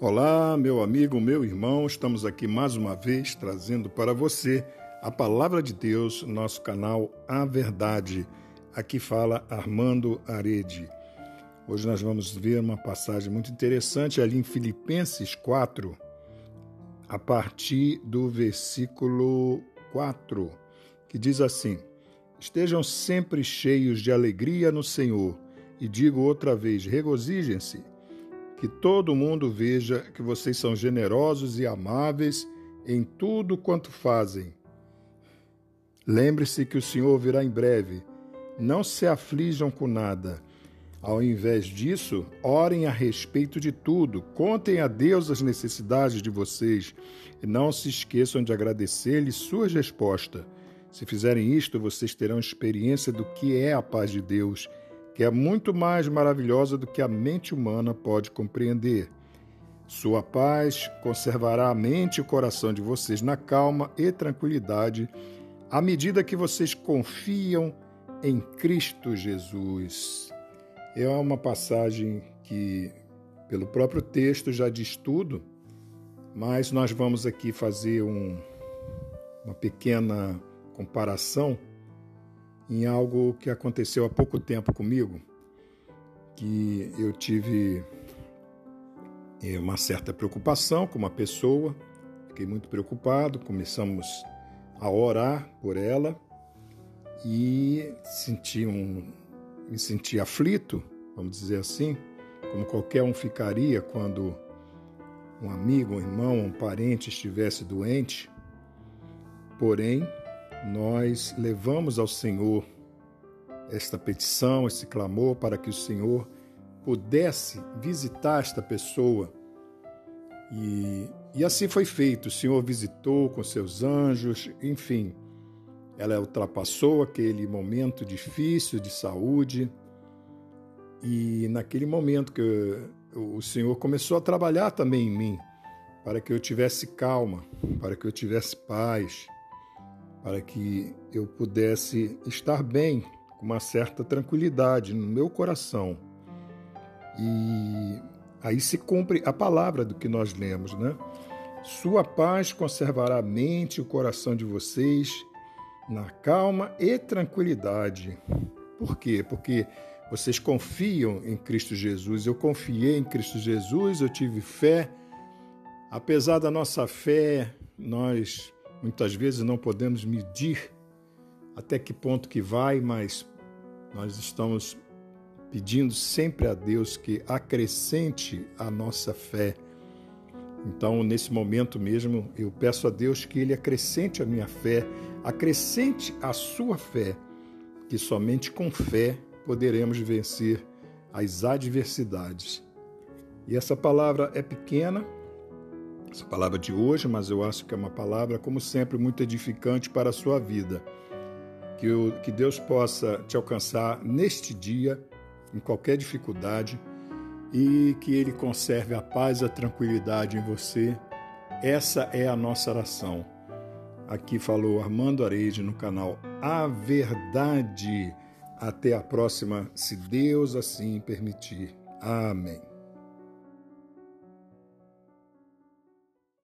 Olá, meu amigo, meu irmão, estamos aqui mais uma vez trazendo para você a palavra de Deus, nosso canal A Verdade. Aqui fala Armando Arede. Hoje nós vamos ver uma passagem muito interessante ali em Filipenses 4, a partir do versículo 4, que diz assim: Estejam sempre cheios de alegria no Senhor, e digo outra vez: regozijem-se que todo mundo veja que vocês são generosos e amáveis em tudo quanto fazem. Lembre-se que o Senhor virá em breve. Não se aflijam com nada. Ao invés disso, orem a respeito de tudo, contem a Deus as necessidades de vocês e não se esqueçam de agradecer-lhe suas respostas. Se fizerem isto, vocês terão experiência do que é a paz de Deus que é muito mais maravilhosa do que a mente humana pode compreender. Sua paz conservará a mente e o coração de vocês na calma e tranquilidade à medida que vocês confiam em Cristo Jesus. É uma passagem que, pelo próprio texto, já diz tudo, mas nós vamos aqui fazer um, uma pequena comparação em algo que aconteceu há pouco tempo comigo, que eu tive eh, uma certa preocupação com uma pessoa, fiquei muito preocupado, começamos a orar por ela e senti um, me senti aflito, vamos dizer assim, como qualquer um ficaria quando um amigo, um irmão, um parente estivesse doente. Porém, nós levamos ao Senhor esta petição, esse clamor, para que o Senhor pudesse visitar esta pessoa. E, e assim foi feito. O Senhor visitou com seus anjos, enfim. Ela ultrapassou aquele momento difícil de saúde. E naquele momento que o Senhor começou a trabalhar também em mim, para que eu tivesse calma, para que eu tivesse paz para que eu pudesse estar bem, com uma certa tranquilidade no meu coração. E aí se cumpre a palavra do que nós lemos, né? Sua paz conservará a mente e o coração de vocês na calma e tranquilidade. Por quê? Porque vocês confiam em Cristo Jesus. Eu confiei em Cristo Jesus, eu tive fé. Apesar da nossa fé, nós Muitas vezes não podemos medir até que ponto que vai, mas nós estamos pedindo sempre a Deus que acrescente a nossa fé. Então, nesse momento mesmo, eu peço a Deus que Ele acrescente a minha fé, acrescente a sua fé, que somente com fé poderemos vencer as adversidades. E essa palavra é pequena, essa palavra de hoje, mas eu acho que é uma palavra, como sempre, muito edificante para a sua vida. Que, que Deus possa te alcançar neste dia, em qualquer dificuldade, e que Ele conserve a paz e a tranquilidade em você. Essa é a nossa oração. Aqui falou Armando Areide no canal A Verdade. Até a próxima, se Deus assim permitir. Amém.